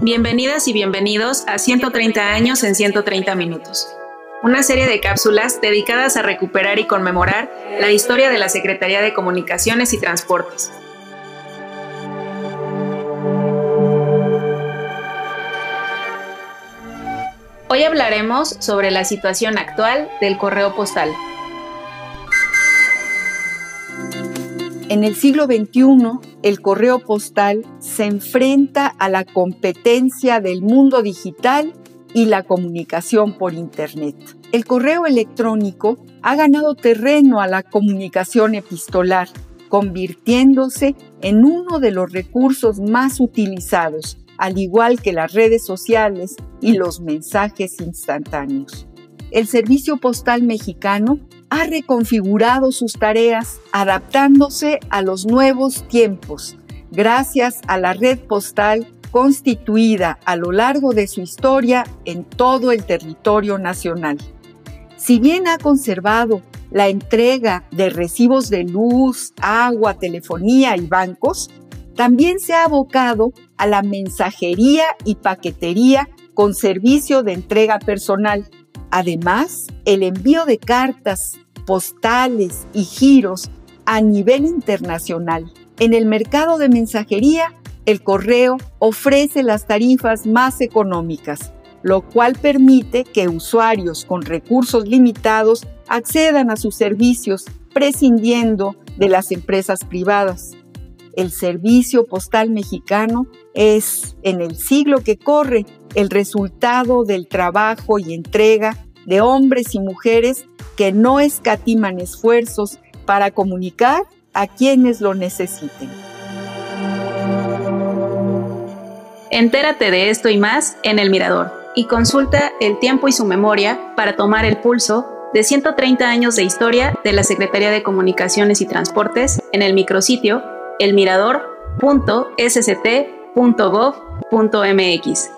Bienvenidas y bienvenidos a 130 años en 130 minutos, una serie de cápsulas dedicadas a recuperar y conmemorar la historia de la Secretaría de Comunicaciones y Transportes. Hoy hablaremos sobre la situación actual del correo postal. En el siglo XXI, el correo postal se enfrenta a la competencia del mundo digital y la comunicación por Internet. El correo electrónico ha ganado terreno a la comunicación epistolar, convirtiéndose en uno de los recursos más utilizados, al igual que las redes sociales y los mensajes instantáneos. El Servicio Postal Mexicano ha reconfigurado sus tareas adaptándose a los nuevos tiempos gracias a la red postal constituida a lo largo de su historia en todo el territorio nacional. Si bien ha conservado la entrega de recibos de luz, agua, telefonía y bancos, también se ha abocado a la mensajería y paquetería con servicio de entrega personal, Además, el envío de cartas, postales y giros a nivel internacional. En el mercado de mensajería, el correo ofrece las tarifas más económicas, lo cual permite que usuarios con recursos limitados accedan a sus servicios prescindiendo de las empresas privadas. El servicio postal mexicano es, en el siglo que corre, el resultado del trabajo y entrega de hombres y mujeres que no escatiman esfuerzos para comunicar a quienes lo necesiten. Entérate de esto y más en El Mirador y consulta el tiempo y su memoria para tomar el pulso de 130 años de historia de la Secretaría de Comunicaciones y Transportes en el micrositio elmirador.sct.gov.mx.